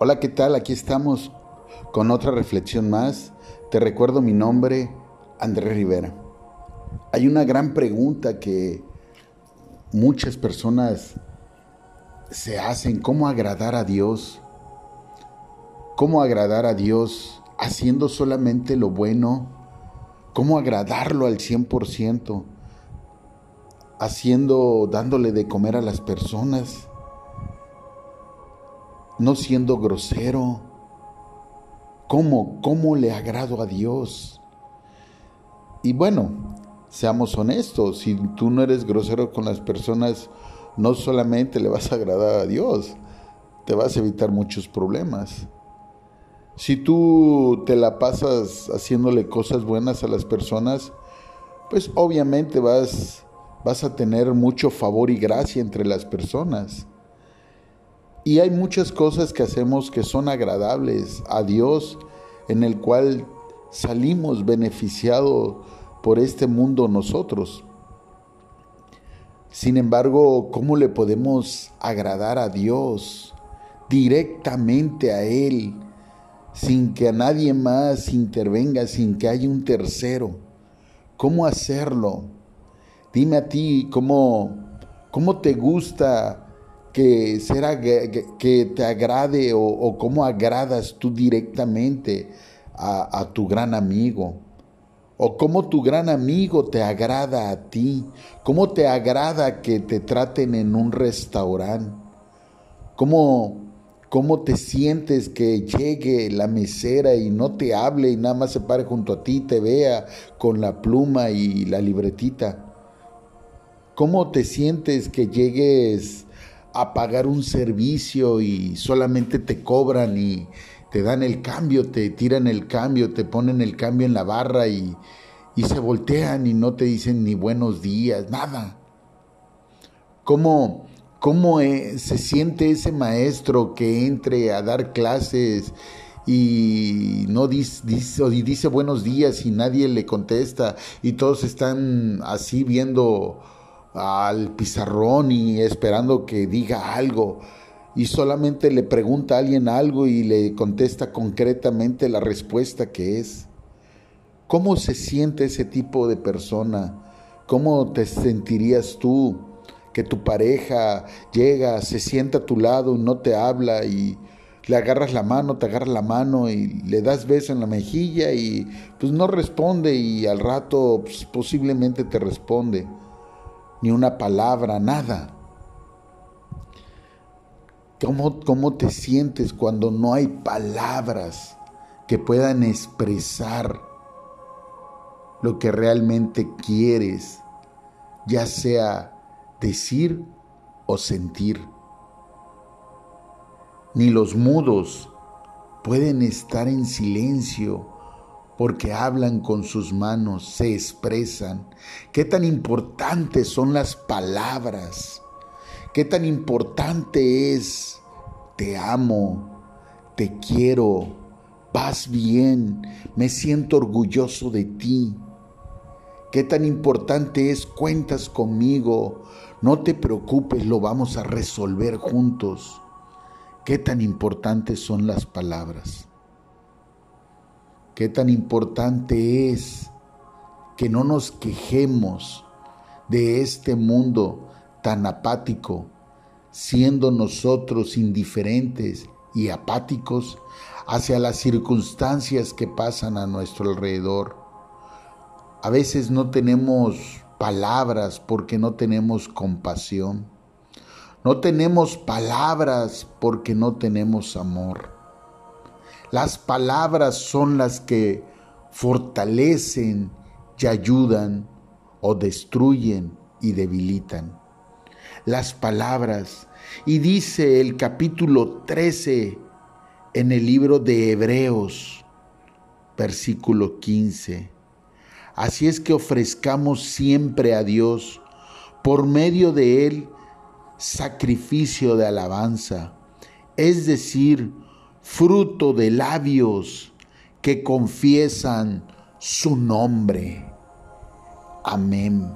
Hola, ¿qué tal? Aquí estamos con otra reflexión más. Te recuerdo mi nombre, Andrés Rivera. Hay una gran pregunta que muchas personas se hacen, ¿cómo agradar a Dios? ¿Cómo agradar a Dios haciendo solamente lo bueno? ¿Cómo agradarlo al 100%? Haciendo, dándole de comer a las personas no siendo grosero. ¿Cómo, cómo le agrado a Dios? Y bueno, seamos honestos, si tú no eres grosero con las personas, no solamente le vas a agradar a Dios, te vas a evitar muchos problemas. Si tú te la pasas haciéndole cosas buenas a las personas, pues obviamente vas, vas a tener mucho favor y gracia entre las personas. Y hay muchas cosas que hacemos que son agradables a Dios, en el cual salimos beneficiados por este mundo nosotros. Sin embargo, ¿cómo le podemos agradar a Dios directamente a Él, sin que a nadie más intervenga, sin que haya un tercero? ¿Cómo hacerlo? Dime a ti, ¿cómo, cómo te gusta que, que, te agrade o, cómo agradas tú directamente a, a tu gran amigo. O cómo tu gran amigo te agrada a ti. Cómo te agrada que te traten en un restaurante. Cómo, cómo te sientes que llegue la mesera y no te hable y nada más se pare junto a ti, te vea con la pluma y la libretita. ¿Cómo te sientes que llegues a pagar un servicio y solamente te cobran y te dan el cambio, te tiran el cambio, te ponen el cambio en la barra y, se voltean y no te dicen ni buenos días, nada. ¿Cómo, cómo eh, se siente ese maestro que entre a dar clases y no dice, dice, dice buenos días y nadie le contesta y todos están así viendo al pizarrón y esperando que diga algo y solamente le pregunta a alguien algo y le contesta concretamente la respuesta que es. ¿Cómo se siente ese tipo de persona? ¿Cómo te sentirías tú que tu pareja llega, se sienta a tu lado no te habla y le agarras la mano, te agarras la mano y le das beso en la mejilla y pues no responde y al rato pues, posiblemente te responde? Ni una palabra, nada. ¿Cómo, ¿Cómo te sientes cuando no hay palabras que puedan expresar lo que realmente quieres, ya sea decir o sentir? Ni los mudos pueden estar en silencio porque hablan con sus manos, se expresan. Qué tan importantes son las palabras. Qué tan importante es te amo, te quiero, vas bien, me siento orgulloso de ti. Qué tan importante es cuentas conmigo, no te preocupes, lo vamos a resolver juntos. Qué tan importantes son las palabras qué tan importante es que no nos quejemos de este mundo tan apático, siendo nosotros indiferentes y apáticos hacia las circunstancias que pasan a nuestro alrededor. A veces no tenemos palabras porque no tenemos compasión. No tenemos palabras porque no tenemos amor. Las palabras son las que fortalecen y ayudan o destruyen y debilitan. Las palabras. Y dice el capítulo 13 en el libro de Hebreos, versículo 15. Así es que ofrezcamos siempre a Dios, por medio de Él, sacrificio de alabanza, es decir, fruto de labios que confiesan su nombre. Amén.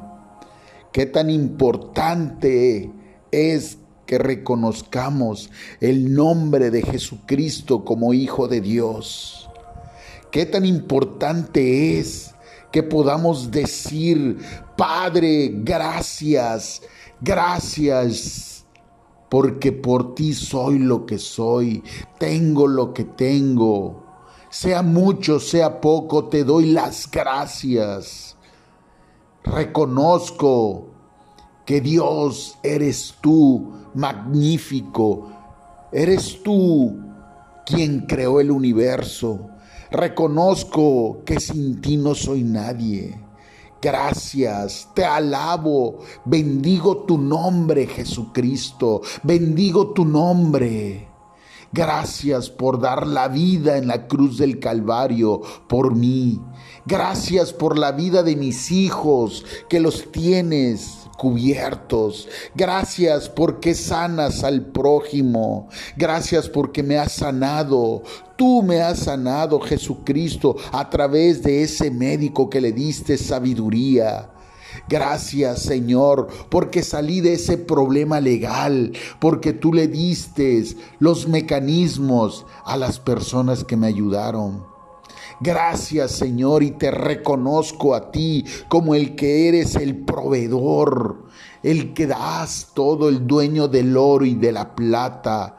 Qué tan importante es que reconozcamos el nombre de Jesucristo como Hijo de Dios. Qué tan importante es que podamos decir, Padre, gracias, gracias, porque por ti soy lo que soy, tengo lo que tengo. Sea mucho, sea poco, te doy las gracias. Reconozco que Dios eres tú, magnífico. Eres tú quien creó el universo. Reconozco que sin ti no soy nadie. Gracias, te alabo, bendigo tu nombre Jesucristo, bendigo tu nombre. Gracias por dar la vida en la cruz del Calvario por mí. Gracias por la vida de mis hijos que los tienes cubiertos. Gracias porque sanas al prójimo. Gracias porque me has sanado. Tú me has sanado, Jesucristo, a través de ese médico que le diste sabiduría. Gracias Señor, porque salí de ese problema legal, porque tú le diste los mecanismos a las personas que me ayudaron. Gracias Señor y te reconozco a ti como el que eres el proveedor, el que das todo, el dueño del oro y de la plata,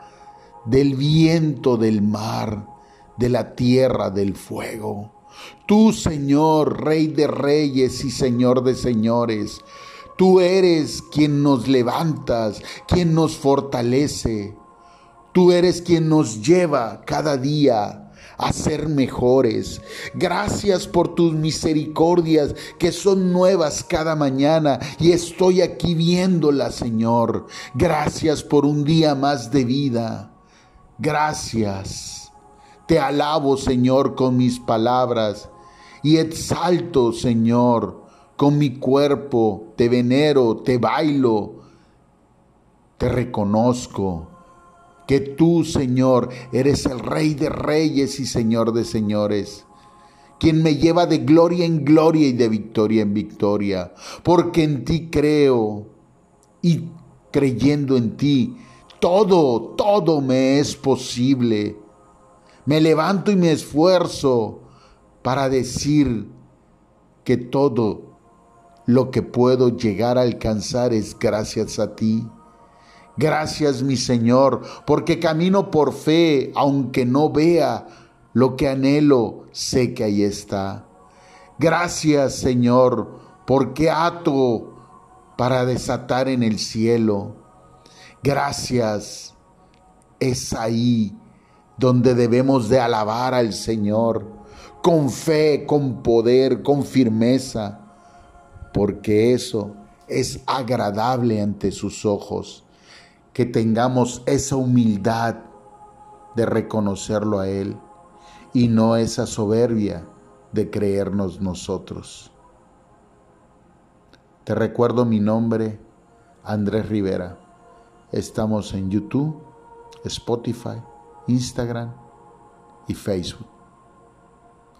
del viento del mar, de la tierra del fuego. Tú Señor, Rey de reyes y Señor de señores, tú eres quien nos levantas, quien nos fortalece. Tú eres quien nos lleva cada día a ser mejores. Gracias por tus misericordias que son nuevas cada mañana y estoy aquí viéndola, Señor. Gracias por un día más de vida. Gracias. Te alabo, Señor, con mis palabras y exalto, Señor, con mi cuerpo. Te venero, te bailo, te reconozco que tú, Señor, eres el Rey de reyes y Señor de señores, quien me lleva de gloria en gloria y de victoria en victoria, porque en ti creo y creyendo en ti, todo, todo me es posible. Me levanto y me esfuerzo para decir que todo lo que puedo llegar a alcanzar es gracias a ti. Gracias mi Señor, porque camino por fe, aunque no vea lo que anhelo, sé que ahí está. Gracias Señor, porque ato para desatar en el cielo. Gracias, es ahí donde debemos de alabar al Señor, con fe, con poder, con firmeza, porque eso es agradable ante sus ojos que tengamos esa humildad de reconocerlo a Él y no esa soberbia de creernos nosotros. Te recuerdo mi nombre, Andrés Rivera. Estamos en YouTube, Spotify, Instagram y Facebook.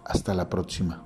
Hasta la próxima.